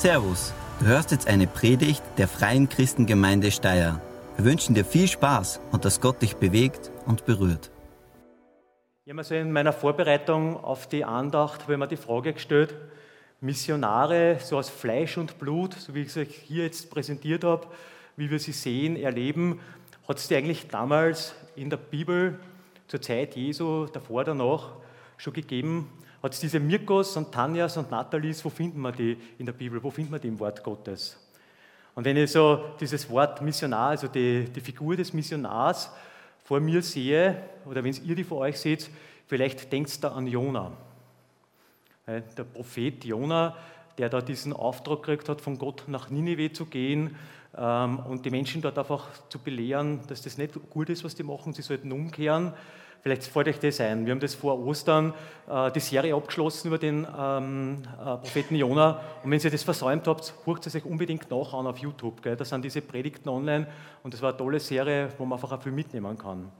Servus, du hörst jetzt eine Predigt der Freien Christengemeinde Steyr. Wir wünschen dir viel Spaß und dass Gott dich bewegt und berührt. Ich habe in meiner Vorbereitung auf die Andacht ich mir die Frage gestellt, Missionare so aus Fleisch und Blut, so wie ich es hier jetzt präsentiert habe, wie wir sie sehen, erleben, hat es die eigentlich damals in der Bibel zur Zeit Jesu, davor, danach, schon gegeben? Hat es diese Mirkos und Tanjas und Nathalies, wo finden wir die in der Bibel? Wo finden wir die im Wort Gottes? Und wenn ich so dieses Wort Missionar, also die, die Figur des Missionars vor mir sehe, oder wenn ihr die vor euch seht, vielleicht denkt ihr da an Jona. Der Prophet Jona, der da diesen Auftrag gekriegt hat, von Gott nach Ninive zu gehen ähm, und die Menschen dort einfach zu belehren, dass das nicht gut ist, was die machen, sie sollten umkehren. Vielleicht fällt euch das ein. Wir haben das vor Ostern äh, die Serie abgeschlossen über den ähm, äh, Propheten Jona. Und wenn ihr das versäumt habt, hört es euch unbedingt nach an auf YouTube. Gell? Da sind diese Predigten online und das war eine tolle Serie, wo man einfach auch viel mitnehmen kann.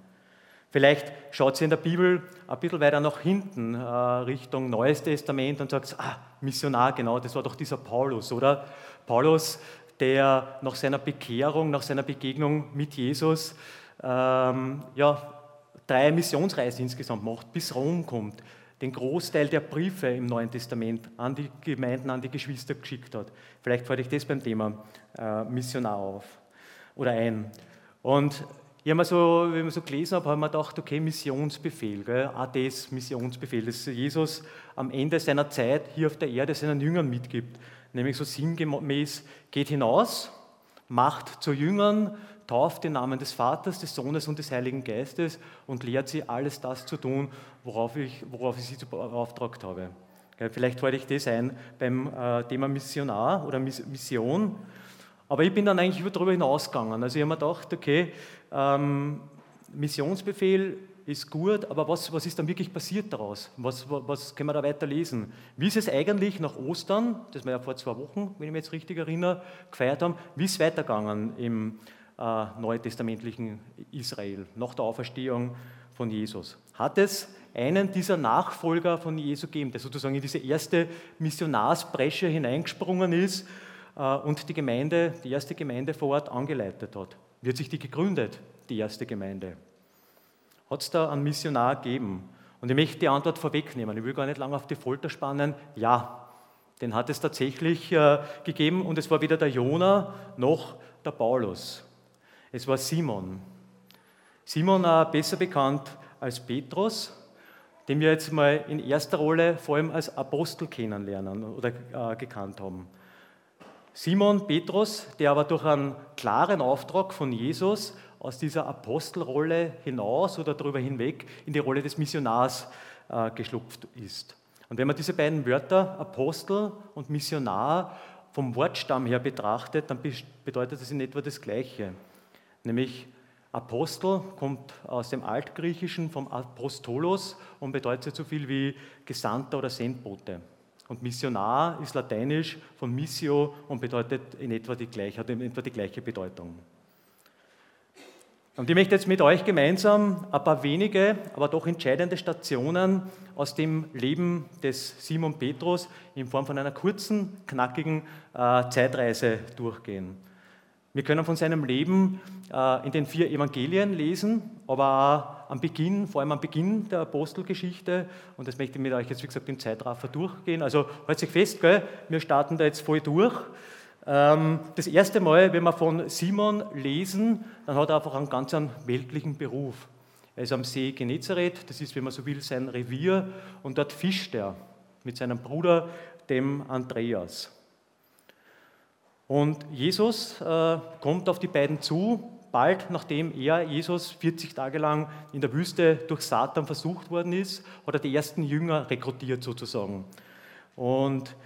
Vielleicht schaut sie in der Bibel ein bisschen weiter nach hinten, äh, Richtung Neues Testament und sagt, ah, Missionar, genau, das war doch dieser Paulus, oder? Paulus, der nach seiner Bekehrung, nach seiner Begegnung mit Jesus, ähm, ja, drei Missionsreisen insgesamt macht, bis Rom kommt, den Großteil der Briefe im Neuen Testament an die Gemeinden, an die Geschwister geschickt hat. Vielleicht fällt ich das beim Thema äh, Missionar auf oder ein. Und ich habe so, wenn ich so gelesen habe, habe ich mir gedacht, okay, Missionsbefehl, gell? ADs Missionsbefehl, das Jesus am Ende seiner Zeit hier auf der Erde seinen Jüngern mitgibt. Nämlich so sinngemäß, geht hinaus, macht zu Jüngern, tauft den Namen des Vaters, des Sohnes und des Heiligen Geistes und lehrt sie, alles das zu tun, worauf ich, worauf ich sie beauftragt habe. Vielleicht wollte ich das ein beim äh, Thema Missionar oder Mission. Aber ich bin dann eigentlich darüber hinausgegangen. Also ich habe mir gedacht, okay, ähm, Missionsbefehl ist gut, aber was, was ist dann wirklich passiert daraus? Was, was können wir da weiter lesen? Wie ist es eigentlich nach Ostern, das wir ja vor zwei Wochen, wenn ich mich jetzt richtig erinnere, gefeiert haben, wie ist es weitergegangen im äh, neutestamentlichen Israel, nach der Auferstehung von Jesus. Hat es einen dieser Nachfolger von Jesu gegeben, der sozusagen in diese erste Missionarsbresche hineingesprungen ist äh, und die Gemeinde, die erste Gemeinde vor Ort angeleitet hat? Wird sich die gegründet, die erste Gemeinde? Hat es da einen Missionar gegeben? Und ich möchte die Antwort vorwegnehmen. Ich will gar nicht lange auf die Folter spannen. Ja, den hat es tatsächlich äh, gegeben und es war weder der Jona noch der Paulus. Es war Simon. Simon, äh, besser bekannt als Petrus, den wir jetzt mal in erster Rolle vor allem als Apostel kennenlernen oder äh, gekannt haben. Simon Petrus, der aber durch einen klaren Auftrag von Jesus aus dieser Apostelrolle hinaus oder darüber hinweg in die Rolle des Missionars äh, geschlupft ist. Und wenn man diese beiden Wörter, Apostel und Missionar, vom Wortstamm her betrachtet, dann bedeutet das in etwa das Gleiche. Nämlich Apostel kommt aus dem Altgriechischen vom Apostolos und bedeutet so viel wie Gesandter oder Sendbote. Und Missionar ist lateinisch von Missio und bedeutet in etwa die gleiche, hat in etwa die gleiche Bedeutung. Und ich möchte jetzt mit euch gemeinsam ein paar wenige, aber doch entscheidende Stationen aus dem Leben des Simon Petrus in Form von einer kurzen, knackigen äh, Zeitreise durchgehen. Wir können von seinem Leben äh, in den vier Evangelien lesen, aber auch am Beginn, vor allem am Beginn der Apostelgeschichte, und das möchte ich mit euch jetzt, wie gesagt, im Zeitraffer durchgehen. Also halt sich fest, gell? wir starten da jetzt voll durch. Ähm, das erste Mal, wenn wir von Simon lesen, dann hat er einfach einen ganz weltlichen Beruf. Er ist am See Genezareth, das ist, wenn man so will, sein Revier, und dort fischt er mit seinem Bruder, dem Andreas. Und Jesus äh, kommt auf die beiden zu, bald nachdem er, Jesus, 40 Tage lang in der Wüste durch Satan versucht worden ist, hat er die ersten Jünger rekrutiert sozusagen. Und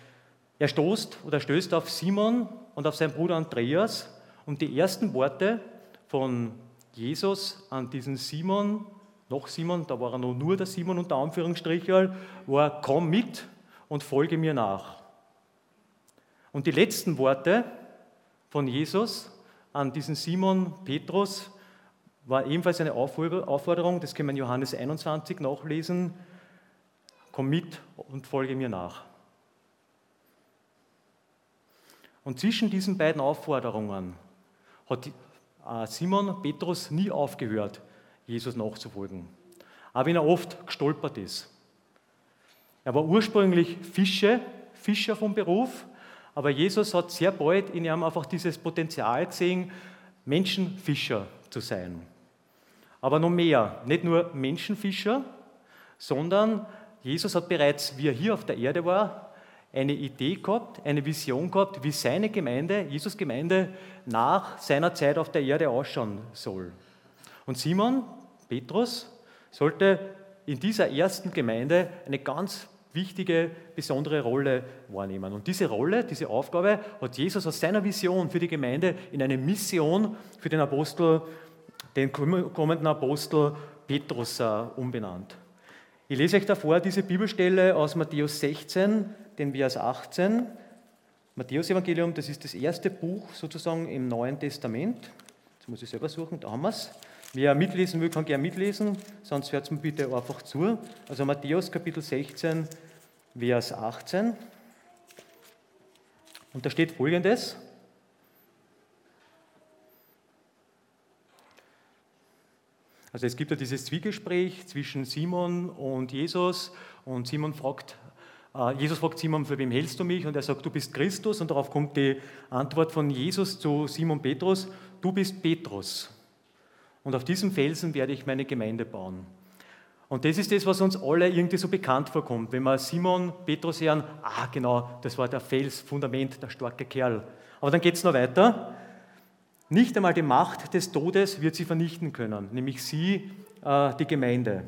er stoßt oder stößt auf Simon und auf seinen Bruder Andreas und die ersten Worte von Jesus an diesen Simon, noch Simon, da war er noch nur der Simon unter Anführungsstrichen, war, komm mit und folge mir nach. Und die letzten Worte von Jesus an diesen Simon Petrus war ebenfalls eine Aufforderung, das können wir in Johannes 21 nachlesen, komm mit und folge mir nach. Und zwischen diesen beiden Aufforderungen hat äh, Simon Petrus nie aufgehört, Jesus nachzufolgen. Auch wenn er oft gestolpert ist. Er war ursprünglich Fische, Fischer vom Beruf, aber Jesus hat sehr bald in ihm einfach dieses Potenzial gesehen, Menschenfischer zu sein. Aber noch mehr, nicht nur Menschenfischer, sondern Jesus hat bereits, wie er hier auf der Erde war, eine Idee gehabt, eine Vision gehabt, wie seine Gemeinde, Jesus Gemeinde, nach seiner Zeit auf der Erde ausschauen soll. Und Simon, Petrus, sollte in dieser ersten Gemeinde eine ganz wichtige, besondere Rolle wahrnehmen. Und diese Rolle, diese Aufgabe hat Jesus aus seiner Vision für die Gemeinde in eine Mission für den Apostel, den kommenden Apostel Petrus äh, umbenannt. Ich lese euch davor diese Bibelstelle aus Matthäus 16, den Vers 18. Matthäus Evangelium, das ist das erste Buch sozusagen im Neuen Testament. Jetzt muss ich selber suchen, da haben wir es. Wer mitlesen will, kann gerne mitlesen, sonst hört es mir bitte einfach zu. Also Matthäus Kapitel 16, Vers 18. Und da steht folgendes. Also es gibt ja dieses Zwiegespräch zwischen Simon und Jesus und Simon fragt, äh, Jesus fragt Simon, für wem hältst du mich? Und er sagt, du bist Christus. Und darauf kommt die Antwort von Jesus zu Simon Petrus, du bist Petrus. Und auf diesem Felsen werde ich meine Gemeinde bauen. Und das ist das, was uns alle irgendwie so bekannt vorkommt. Wenn wir Simon Petrus hören, ah genau, das war der Fels, Fundament, der starke Kerl. Aber dann geht es noch weiter. Nicht einmal die Macht des Todes wird sie vernichten können, nämlich sie, äh, die Gemeinde.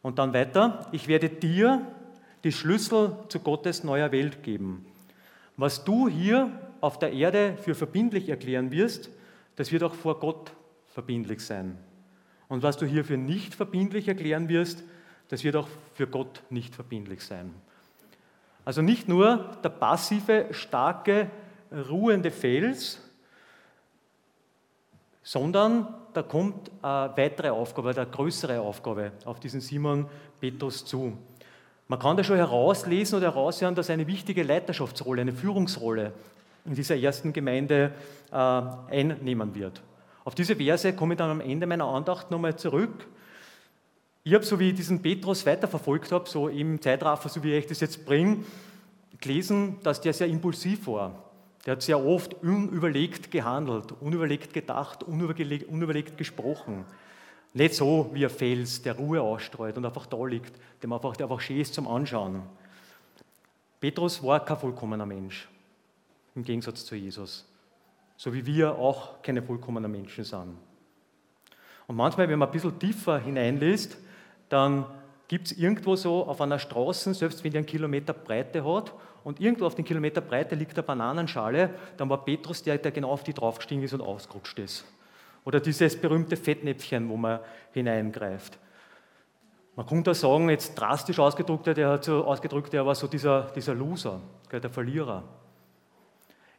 Und dann weiter, ich werde dir die Schlüssel zu Gottes neuer Welt geben. Was du hier auf der Erde für verbindlich erklären wirst, das wird auch vor Gott verbindlich sein. Und was du hier für nicht verbindlich erklären wirst, das wird auch für Gott nicht verbindlich sein. Also nicht nur der passive, starke, ruhende Fels, sondern da kommt eine weitere Aufgabe, eine größere Aufgabe auf diesen Simon Petrus zu. Man kann da schon herauslesen oder heraushören, dass eine wichtige Leiterschaftsrolle, eine Führungsrolle in dieser ersten Gemeinde äh, einnehmen wird. Auf diese Verse komme ich dann am Ende meiner Andacht nochmal zurück. Ich habe, so wie ich diesen Petrus weiterverfolgt habe, so im Zeitraffer, so wie ich das jetzt bringe, gelesen, dass der sehr impulsiv war. Der hat sehr oft unüberlegt gehandelt, unüberlegt gedacht, unüberlegt, unüberlegt gesprochen. Nicht so wie ein Fels, der Ruhe ausstreut und einfach da liegt, dem einfach, der einfach schön ist zum Anschauen. Petrus war kein vollkommener Mensch, im Gegensatz zu Jesus. So wie wir auch keine vollkommenen Menschen sind. Und manchmal, wenn man ein bisschen tiefer hineinliest, dann gibt es irgendwo so auf einer Straße, selbst wenn die einen Kilometer Breite hat, und irgendwo auf den Kilometer Breite liegt eine Bananenschale, dann war Petrus der, der genau auf die draufgestiegen ist und ausgerutscht ist. Oder dieses berühmte Fettnäpfchen, wo man hineingreift. Man könnte da sagen, jetzt drastisch ausgedrückt, der hat so ausgedrückt, der war so dieser, dieser Loser, der Verlierer.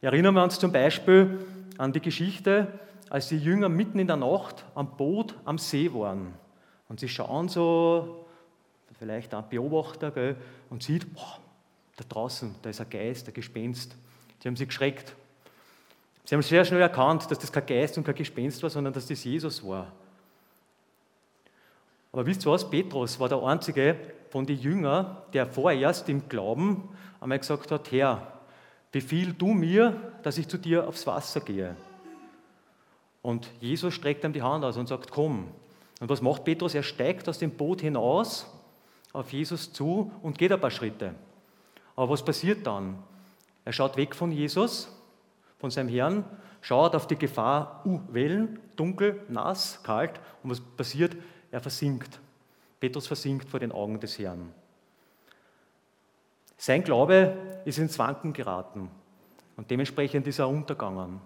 Erinnern wir uns zum Beispiel an die Geschichte, als die Jünger mitten in der Nacht am Boot am See waren. Und sie schauen so, vielleicht ein Beobachter, gell, und sieht, boah, da draußen, da ist ein Geist, ein Gespenst. Sie haben sich geschreckt. Sie haben sehr schnell erkannt, dass das kein Geist und kein Gespenst war, sondern dass das Jesus war. Aber wisst ihr was? Petrus war der einzige von den Jüngern, der vorerst im Glauben einmal gesagt hat: Herr, befiehl du mir, dass ich zu dir aufs Wasser gehe. Und Jesus streckt ihm die Hand aus und sagt: Komm. Und was macht Petrus? Er steigt aus dem Boot hinaus auf Jesus zu und geht ein paar Schritte. Aber was passiert dann? Er schaut weg von Jesus, von seinem Herrn, schaut auf die Gefahr, uh, Wellen, dunkel, nass, kalt. Und was passiert? Er versinkt. Petrus versinkt vor den Augen des Herrn. Sein Glaube ist ins Wanken geraten und dementsprechend ist er untergegangen.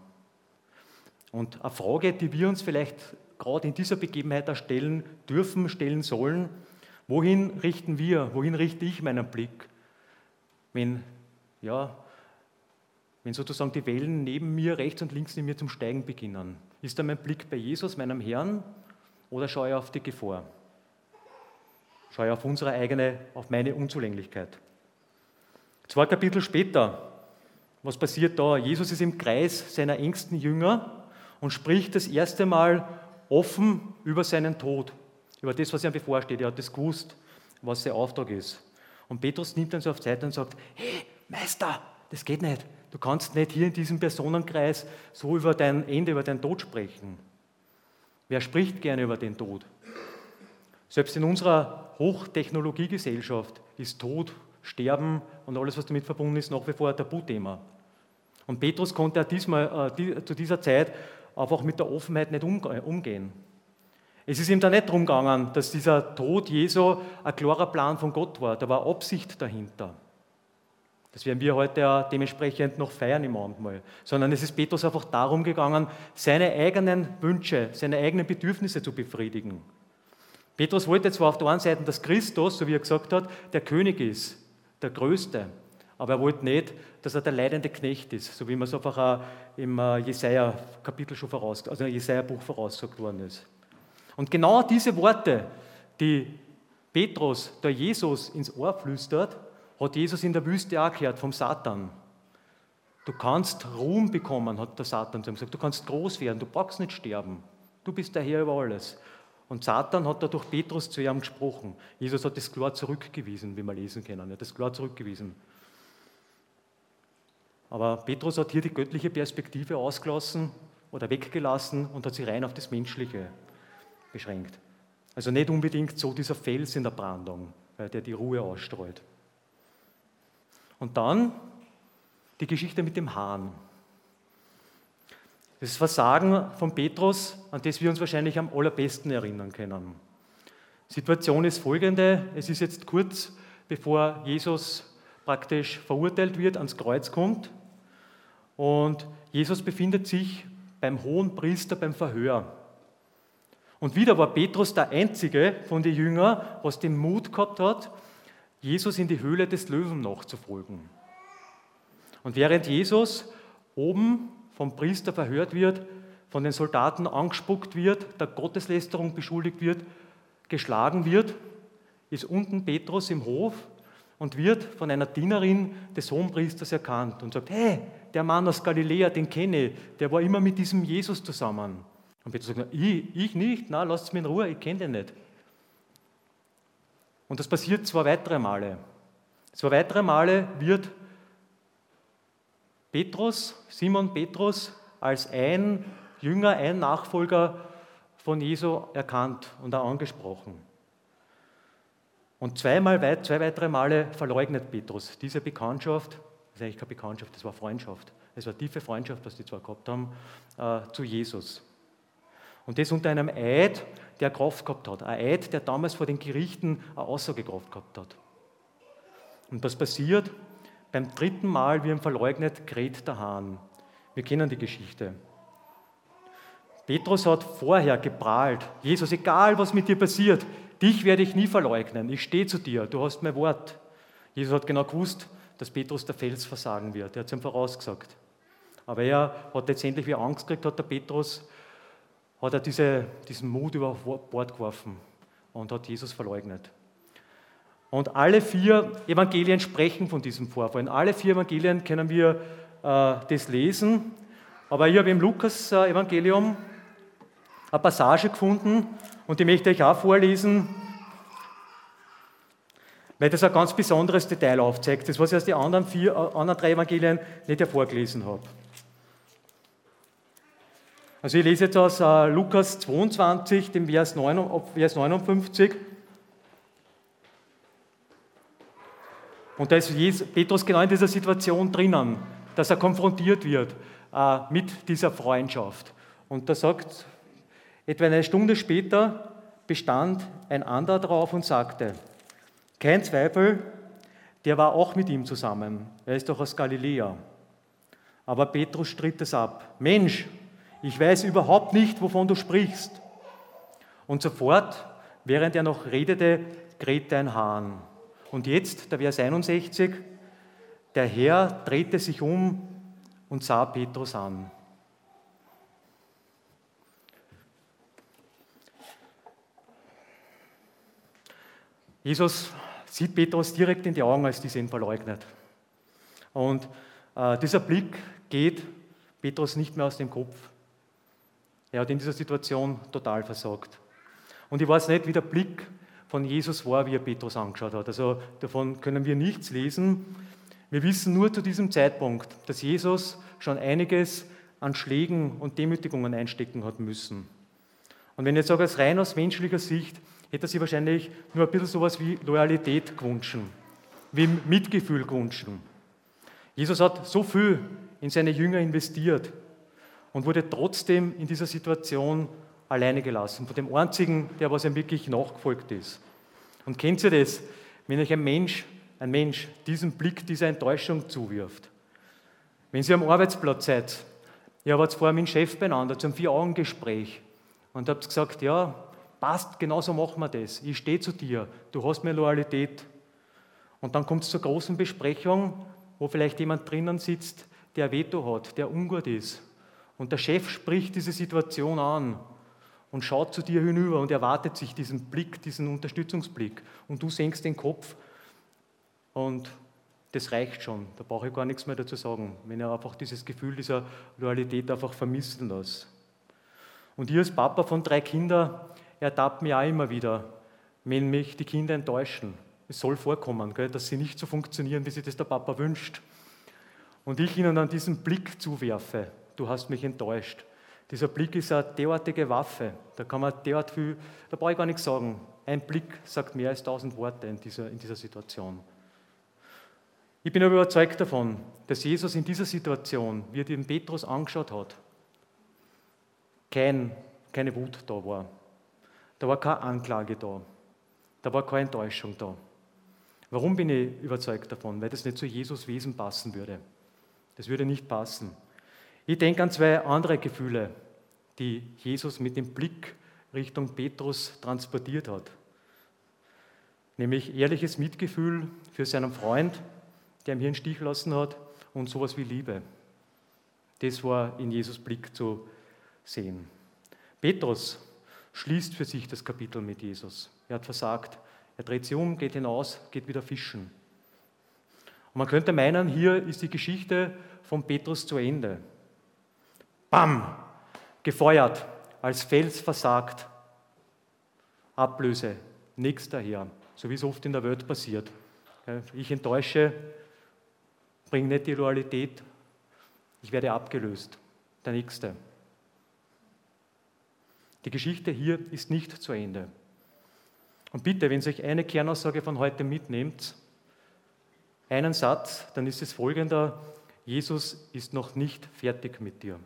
Und eine Frage, die wir uns vielleicht gerade in dieser Begebenheit stellen dürfen, stellen sollen, wohin richten wir, wohin richte ich meinen Blick? wenn, ja, wenn sozusagen die Wellen neben mir, rechts und links neben mir zum Steigen beginnen? Ist da mein Blick bei Jesus, meinem Herrn, oder schaue ich auf die Gefahr? Schaue ich auf unsere eigene, auf meine Unzulänglichkeit? Zwei Kapitel später Was passiert da? Jesus ist im Kreis seiner engsten Jünger und spricht das erste Mal offen über seinen Tod, über das, was ihm bevorsteht. Er hat das gewusst, was sein Auftrag ist. Und Petrus nimmt dann so auf Zeit und sagt, hey, Meister, das geht nicht. Du kannst nicht hier in diesem Personenkreis so über dein Ende, über deinen Tod sprechen. Wer spricht gerne über den Tod? Selbst in unserer Hochtechnologiegesellschaft ist Tod, Sterben und alles, was damit verbunden ist, nach wie vor ein Tabuthema. Und Petrus konnte diesmal, äh, zu dieser Zeit einfach mit der Offenheit nicht umgehen. Es ist ihm da nicht darum gegangen, dass dieser Tod Jesu ein klarer Plan von Gott war. Da war Absicht dahinter. Das werden wir heute ja dementsprechend noch feiern im Abendmahl. Sondern es ist Petrus einfach darum gegangen, seine eigenen Wünsche, seine eigenen Bedürfnisse zu befriedigen. Petrus wollte zwar auf der einen Seite, dass Christus, so wie er gesagt hat, der König ist, der Größte. Aber er wollte nicht, dass er der leidende Knecht ist, so wie man es einfach auch im äh, Jesaja-Kapitel schon voraus, also im Jesaja-Buch vorausgesagt worden ist. Und genau diese Worte, die Petrus der Jesus ins Ohr flüstert, hat Jesus in der Wüste auch gehört vom Satan. Du kannst Ruhm bekommen, hat der Satan zu ihm gesagt. Du kannst groß werden, du brauchst nicht sterben. Du bist der Herr über alles. Und Satan hat da durch Petrus zu ihm gesprochen. Jesus hat das klar zurückgewiesen, wie wir lesen können. Er hat das klar zurückgewiesen. Aber Petrus hat hier die göttliche Perspektive ausgelassen oder weggelassen und hat sich rein auf das Menschliche beschränkt. Also nicht unbedingt so dieser Fels in der Brandung, der die Ruhe ausstrahlt. Und dann die Geschichte mit dem Hahn. Das Versagen von Petrus, an das wir uns wahrscheinlich am allerbesten erinnern können. Situation ist folgende: Es ist jetzt kurz bevor Jesus praktisch verurteilt wird, ans Kreuz kommt. Und Jesus befindet sich beim hohen Priester beim Verhör. Und wieder war Petrus der Einzige von den Jüngern, was den Mut gehabt hat, Jesus in die Höhle des Löwen nachzufolgen. Und während Jesus oben vom Priester verhört wird, von den Soldaten angespuckt wird, der Gotteslästerung beschuldigt wird, geschlagen wird, ist unten Petrus im Hof und wird von einer Dienerin des Hohenpriesters erkannt und sagt, hey, der Mann aus Galiläa, den kenne ich, der war immer mit diesem Jesus zusammen. Und Petrus sagt, ich, ich nicht, na, lasst mich in Ruhe, ich kenne den nicht. Und das passiert zwei weitere Male. Zwei weitere Male wird Petrus, Simon Petrus, als ein Jünger, ein Nachfolger von Jesu erkannt und auch angesprochen. Und zweimal, zwei weitere Male verleugnet Petrus diese Bekanntschaft, das ist eigentlich keine Bekanntschaft, das war Freundschaft. Es war tiefe Freundschaft, was die zwei gehabt haben, äh, zu Jesus. Und das unter einem Eid, der Kraft gehabt hat. Ein Eid, der damals vor den Gerichten eine Aussagekraft gehabt hat. Und was passiert? Beim dritten Mal, wie er verleugnet, kräht der Hahn. Wir kennen die Geschichte. Petrus hat vorher geprahlt, Jesus, egal was mit dir passiert, dich werde ich nie verleugnen, ich stehe zu dir, du hast mein Wort. Jesus hat genau gewusst, dass Petrus der Fels versagen wird, er hat es ihm vorausgesagt. Aber er hat letztendlich, wie Angst gekriegt hat, der Petrus, hat er diese, diesen Mut über Bord geworfen und hat Jesus verleugnet. Und alle vier Evangelien sprechen von diesem Vorfall. In alle vier Evangelien können wir äh, das lesen. Aber ich habe im Lukas-Evangelium eine Passage gefunden und die möchte ich auch vorlesen, weil das ein ganz besonderes Detail aufzeigt, das was ich aus den anderen, vier, äh, anderen drei Evangelien nicht hervorgelesen habe. Also ich lese jetzt aus äh, Lukas 22, dem Vers, 9, Vers 59. Und da ist Petrus genau in dieser Situation drinnen, dass er konfrontiert wird äh, mit dieser Freundschaft. Und da sagt, etwa eine Stunde später bestand ein anderer drauf und sagte, kein Zweifel, der war auch mit ihm zusammen. Er ist doch aus Galiläa. Aber Petrus stritt es ab. Mensch, ich weiß überhaupt nicht, wovon du sprichst. Und sofort, während er noch redete, krähte ein Hahn. Und jetzt, der Vers 61, der Herr drehte sich um und sah Petrus an. Jesus sieht Petrus direkt in die Augen, als diese ihn verleugnet. Und Äh, dieser Blick geht Petrus nicht mehr aus dem Kopf. Er hat in dieser Situation total versagt. Und ich weiß nicht, wie der Blick von Jesus war, wie er Petrus angeschaut hat. Also davon können wir nichts lesen. Wir wissen nur zu diesem Zeitpunkt, dass Jesus schon einiges an Schlägen und Demütigungen einstecken hat müssen. Und wenn ich jetzt sage, als rein aus menschlicher Sicht, hätte er sich wahrscheinlich nur ein bisschen sowas wie Loyalität gewünscht, wie Mitgefühl gewünscht. Jesus hat so viel in seine Jünger investiert und wurde trotzdem in dieser Situation alleine gelassen, von dem einzigen, der was ihm wirklich nachgefolgt ist. Und kennt ihr das, wenn euch ein Mensch, ein Mensch diesen Blick dieser Enttäuschung zuwirft? Wenn Sie am Arbeitsplatz seid, ihr wart vorher mit Chef beieinander zum Vier-Augen-Gespräch und habt gesagt, ja, passt, genau so machen wir das. Ich stehe zu dir, du hast mir Loyalität. Und dann kommt es zur großen Besprechung, wo vielleicht jemand drinnen sitzt, der Veto hat, der ungut ist. Und der Chef spricht diese Situation an und schaut zu dir hinüber und erwartet sich diesen Blick, diesen Unterstützungsblick. Und du senkst den Kopf und das reicht schon. Da brauche ich gar nichts mehr dazu sagen, wenn er einfach dieses Gefühl dieser Loyalität einfach vermissen lässt. Und ich als Papa von drei Kindern ertappt mich auch immer wieder, wenn mich die Kinder enttäuschen. Es soll vorkommen, gell, dass sie nicht so funktionieren, wie sich das der Papa wünscht. Und ich ihnen dann diesen Blick zuwerfe, du hast mich enttäuscht. Dieser Blick ist eine derartige Waffe, da kann man derart viel, da brauche ich gar nichts sagen. Ein Blick sagt mehr als tausend Worte in dieser, in dieser Situation. Ich bin aber überzeugt davon, dass Jesus in dieser Situation, wie er den Petrus angeschaut hat, kein, keine Wut da war. Da war keine Anklage da. Da war keine Enttäuschung da. Warum bin ich überzeugt davon? Weil das nicht zu Jesus Wesen passen würde. Das würde nicht passen. Ich denke an zwei andere Gefühle, die Jesus mit dem Blick Richtung Petrus transportiert hat. Nämlich ehrliches Mitgefühl für seinen Freund, der ihm hier einen Stich lassen hat, und sowas wie Liebe. Das war in Jesus Blick zu sehen. Petrus schließt für sich das Kapitel mit Jesus. Er hat versagt. Er dreht sich um, geht hinaus, geht wieder fischen. Und man könnte meinen, hier ist die Geschichte von Petrus zu Ende. Bam! Gefeuert, als Fels versagt. Ablöse, nichts daher, so wie es oft in der Welt passiert. Ich enttäusche, bringe nicht die Loyalität, ich werde abgelöst. Der Nächste. Die Geschichte hier ist nicht zu Ende. Und bitte, wenn Sie euch eine Kernaussage von heute mitnehmt, einen Satz, dann ist es folgender, Jesus ist noch nicht fertig mit dir.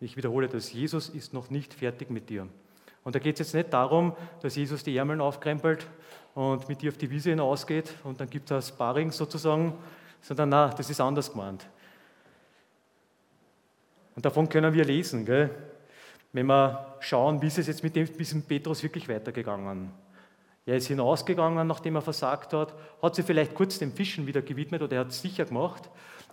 Ich wiederhole das, Jesus ist noch nicht fertig mit dir. Und da geht es jetzt nicht darum, dass Jesus die Ärmel aufkrempelt und mit dir auf die Wiese hinausgeht und dann gibt es Sparring sozusagen, sondern na, das ist anders gemeint. Und davon können wir lesen, gell? wenn wir schauen, wie ist es jetzt mit diesem Petrus wirklich weitergegangen. Er ist hinausgegangen, nachdem er versagt hat, hat sich vielleicht kurz dem Fischen wieder gewidmet oder er hat es sicher gemacht,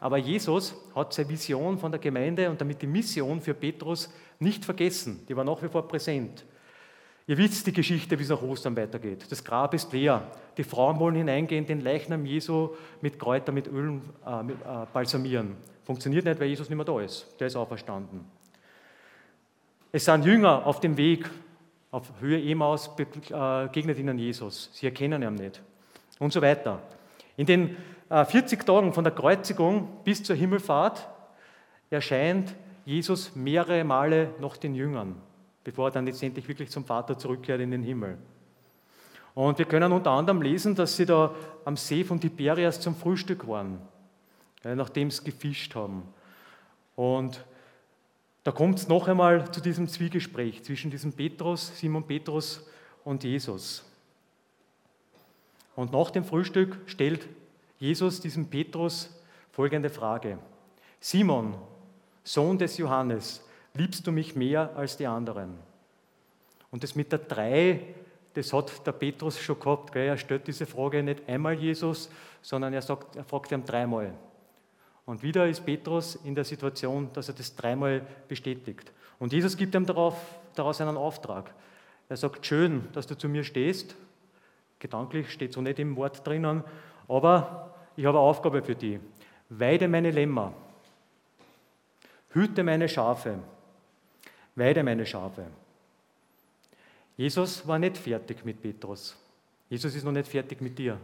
aber Jesus hat seine Vision von der Gemeinde und damit die Mission für Petrus nicht vergessen. Die war nach wie vor präsent. Ihr wisst die Geschichte, wie es nach Ostern weitergeht. Das Grab ist leer. Die Frauen wollen hineingehen, den Leichnam Jesu mit Kräutern, mit Öl äh, mit, äh, balsamieren. Funktioniert nicht, weil Jesus nicht mehr da ist. Der ist auferstanden. Es sind Jünger auf dem Weg, auf Höhe Emaus begegnet ihnen Jesus. Sie erkennen ihn nicht. Und so weiter. In den 40 äh, Tagen von der Kreuzigung bis zur Himmelfahrt erscheint Jesus mehrere Male noch den Jüngern, bevor er dann letztendlich wirklich zum Vater zurückkehrt in den Himmel. Und wir können unter anderem lesen, dass sie da am See von Tiberias zum Frühstück waren, nachdem sie gefischt haben. Und da kommt es noch einmal zu diesem Zwiegespräch zwischen diesem Petrus, Simon Petrus und Jesus. Und nach dem Frühstück stellt Jesus diesem Petrus folgende Frage. Simon, Sohn des Johannes, liebst du mich mehr als die anderen? Und das mit der drei, das hat der Petrus schon gehabt. Er stellt diese Frage nicht einmal Jesus, sondern er, sagt, er fragt ihn dreimal. Und wieder ist Petrus in der Situation, dass er das dreimal bestätigt. Und Jesus gibt ihm darauf, daraus einen Auftrag. Er sagt, schön, dass du zu mir stehst. Gedanklich steht so nicht im Wort drinnen, aber ich habe eine Aufgabe für dich. Weide meine Lämmer, hüte meine Schafe, weide meine Schafe. Jesus war nicht fertig mit Petrus. Jesus ist noch nicht fertig mit dir.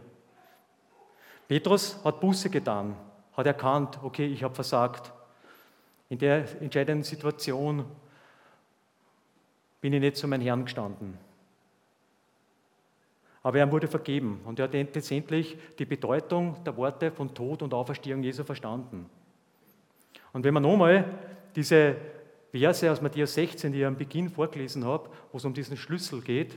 Petrus hat Buße getan, hat erkannt, okay, ich habe versagt. In der entscheidenden Situation bin ich nicht zu meinem Herrn gestanden. Aber er wurde vergeben und er hat letztendlich die Bedeutung der Worte von Tod und Auferstehung Jesu verstanden. Und wenn man nochmal diese Verse aus Matthäus 16, die ich am Beginn vorgelesen habe, wo es um diesen Schlüssel geht,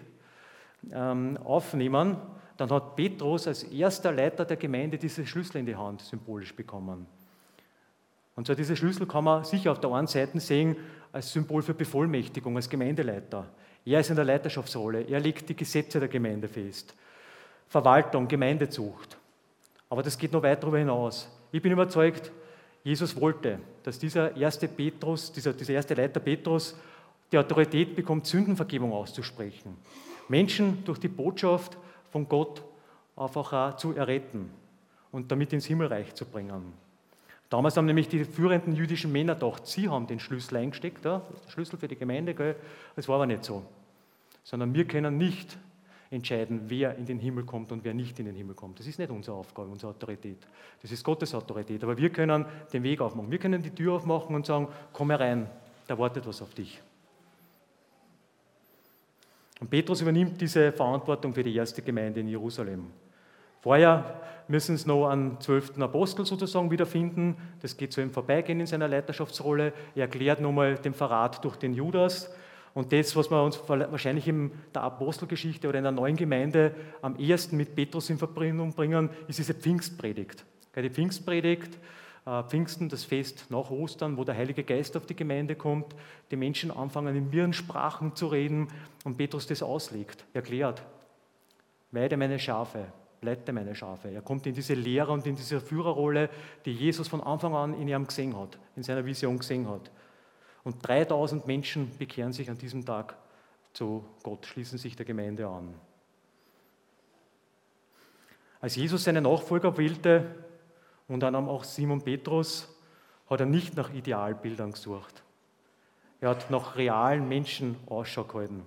ähm, aufnehmen, dann hat Petrus als erster Leiter der Gemeinde diese Schlüssel in die Hand symbolisch bekommen. Und zwar diese Schlüssel kann man sicher auf der einen Seite sehen als Symbol für Bevollmächtigung, als Gemeindeleiter. Er ist in der Leiterschaftsrolle, er legt die Gesetze der Gemeinde fest. Verwaltung, Gemeindezucht. Aber das geht noch weit darüber hinaus. Ich bin überzeugt, Jesus wollte, dass dieser erste Petrus, dieser, dieser erste Leiter Petrus, die Autorität bekommt, Sündenvergebung auszusprechen. Menschen durch die Botschaft von Gott einfach auch zu erretten und damit ins Himmelreich zu bringen. Damals haben nämlich die führenden jüdischen Männer gedacht, sie haben den Schlüssel eingesteckt, der Schlüssel für die Gemeinde, gell? das war aber nicht so. Sondern wir können nicht entscheiden, wer in den Himmel kommt und wer nicht in den Himmel kommt. Das ist nicht unsere Aufgabe, unsere Autorität. Das ist Gottes Autorität. Aber wir können den Weg aufmachen. Wir können die Tür aufmachen und sagen, komm herein, da wartet was auf dich. Und Petrus übernimmt diese Verantwortung für die erste Gemeinde in Jerusalem. Vorher müssen sie noch einen zwölften Apostel sozusagen wiederfinden. Das geht so im Vorbeigehen in seiner Leiterschaftsrolle. Er erklärt nochmal den Verrat durch den Judas. Und das, was wir uns wahrscheinlich in der Apostelgeschichte oder in der neuen Gemeinde am ehesten mit Petrus in Verbindung bringen, ist diese Pfingstpredigt. Die Pfingstpredigt, äh, Pfingsten, das Fest nach Ostern, wo der Heilige Geist auf die Gemeinde kommt, die Menschen anfangen in ihren Sprachen zu reden und Petrus das auslegt, erklärt. Weide meine Schafe, leite meine Schafe. Er kommt in diese Lehre und in diese Führerrolle, die Jesus von Anfang an in ihm gesehen hat, in seiner Vision gesehen hat. Und 3000 Menschen bekehren sich an diesem Tag zu Gott, schließen sich der Gemeinde an. Als Jesus seine Nachfolger wählte, und dann auch Simon Petrus, hat er nicht nach Idealbildern gesucht. Er hat nach realen Menschen Ausschau gehalten.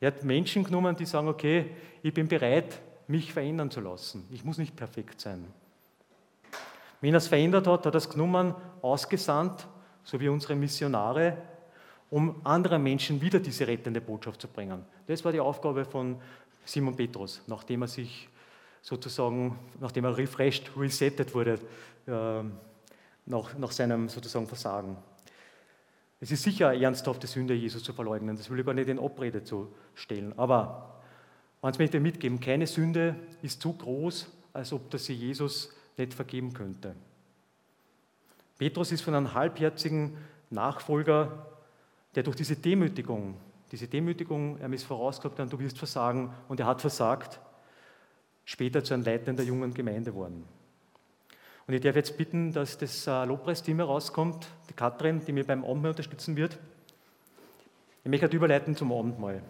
Er hat Menschen genommen, die sagen, okay, ich bin bereit, mich verändern zu lassen. Ich muss nicht perfekt sein. Wenn er es verändert hat, hat er es genommen, ausgesandt, so wie unsere Missionare, um anderen Menschen wieder diese rettende Botschaft zu bringen. Das war die Aufgabe von Simon Petrus, nachdem er sich sozusagen, nachdem er refreshed, resettet wurde, äh, nach, nach seinem sozusagen Versagen. Es ist sicher eine ernsthafte Sünde, Jesus zu verleugnen. Das will ich gar nicht in Abrede zu stellen. Aber Eins möchte ich mitgeben, keine Sünde ist zu groß, als ob das sie Jesus nicht vergeben könnte. Petrus ist von einem halbherzigen Nachfolger, der durch diese Demütigung, diese Demütigung, er ist vorausgesagt, du wirst versagen und er hat versagt, später zu einem Leiter der jungen Gemeinde worden. Und ich darf jetzt bitten, dass das äh, Lobpreisteam herauskommt, die Katrin, die mir beim Abendmahl unterstützen wird. Ich möchte überleiten zum Abendmahl.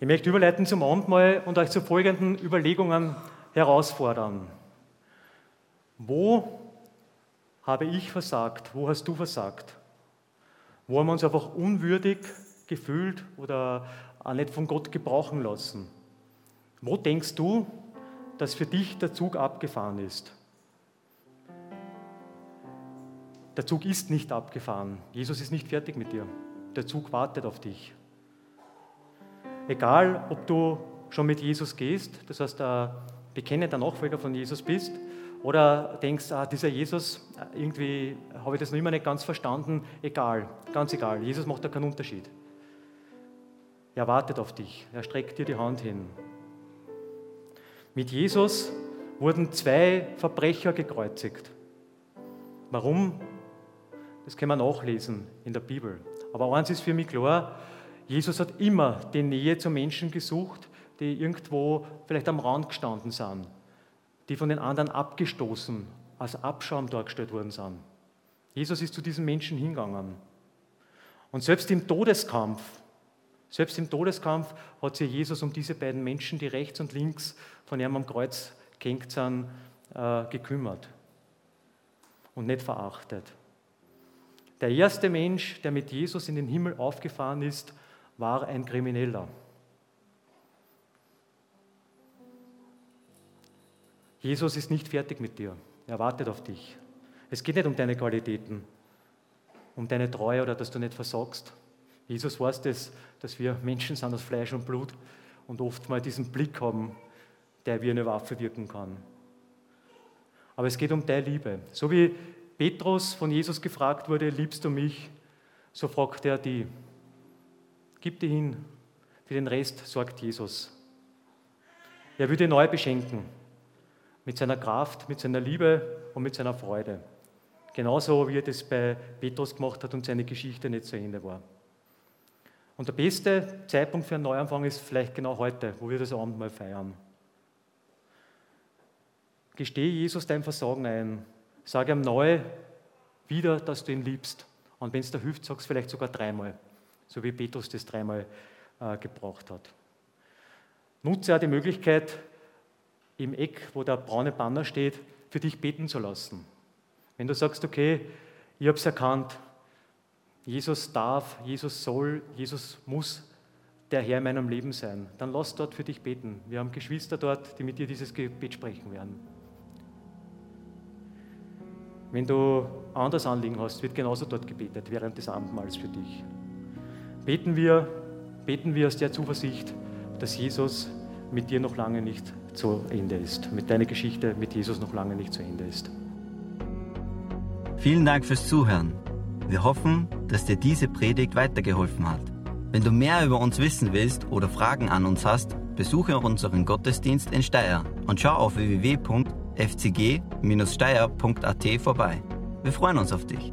Ich möchte überleiten zum Abendmahl und euch zu folgenden Überlegungen herausfordern. Wo habe ich versagt? Wo hast du versagt? Wo haben wir uns einfach unwürdig gefühlt oder auch nicht von Gott gebrauchen lassen? Wo denkst du, dass für dich der Zug abgefahren ist? Der Zug ist nicht abgefahren. Jesus ist nicht fertig mit dir. Der Zug wartet auf dich. Egal, ob du schon mit Jesus gehst, das heißt, ein bekennender Nachfolger von Jesus bist, oder denkst, ah, dieser Jesus, irgendwie habe ich das noch immer nicht ganz verstanden, egal, ganz egal, Jesus macht da keinen Unterschied. Er wartet auf dich, er streckt dir die Hand hin. Mit Jesus wurden zwei Verbrecher gekreuzigt. Warum? Das kann man nachlesen in der Bibel. Aber eins ist für mich klar, Jesus hat immer die Nähe zu Menschen gesucht, die irgendwo vielleicht am Rand gestanden sind, die von den anderen abgestoßen, als Abschaum dargestellt worden sind. Jesus ist zu diesen Menschen hingegangen. Und selbst im Todeskampf, selbst im Todeskampf hat sich Jesus um diese beiden Menschen, die rechts und links von ihm am Kreuz gehängt sind, äh, gekümmert und nicht verachtet. Der erste Mensch, der mit Jesus in den Himmel aufgefahren ist, war ein Krimineller. Jesus ist nicht fertig mit dir. Er wartet auf dich. Es geht nicht um deine Qualitäten, um deine Treue oder dass du nicht versagst. Jesus weiß das, dass wir Menschen sind aus Fleisch und Blut und oft mal diesen Blick haben, der wie eine Waffe wirken kann. Aber es geht um deine Liebe. So wie Petrus von Jesus gefragt wurde, liebst du mich? So fragt er die. Gib dir hin. Für den Rest sorgt Jesus. Er würde neu beschenken. Mit seiner Kraft, mit seiner Liebe und mit seiner Freude. Genauso wie er das bei Petrus gemacht hat und seine Geschichte nicht zu Ende war. Und der beste Zeitpunkt für einen Neuanfang ist vielleicht genau heute, wo wir das Abendmahl feiern. Gestehe Jesus dein Versagen ein. Sage ihm neu wieder, dass du ihn liebst. Und wenn es dir hilft, sag es vielleicht sogar dreimal, so wie Petrus das dreimal äh, gebraucht hat. Nutze auch die Möglichkeit, im Eck, wo der braune Banner steht, für dich beten zu lassen. Wenn du sagst, okay, ich habe es erkannt, Jesus darf, Jesus soll, Jesus muss der Herr in meinem Leben sein, dann lass dort für dich beten. Wir haben Geschwister dort, die mit dir dieses Gebet sprechen werden. Wenn du anderes Anliegen hast, wird genauso dort gebetet während des Abendmahls für dich. Beten wir, beten wir aus der Zuversicht, dass Jesus mit dir noch lange nicht zu Ende ist, mit deiner Geschichte mit Jesus noch lange nicht zu Ende ist. Vielen Dank fürs Zuhören. Wir hoffen, dass dir diese Predigt weitergeholfen hat. Wenn du mehr über uns wissen willst oder Fragen an uns hast, besuche unseren Gottesdienst in Steyr und schau auf www.fcg-steyr.at vorbei. Wir freuen uns auf dich.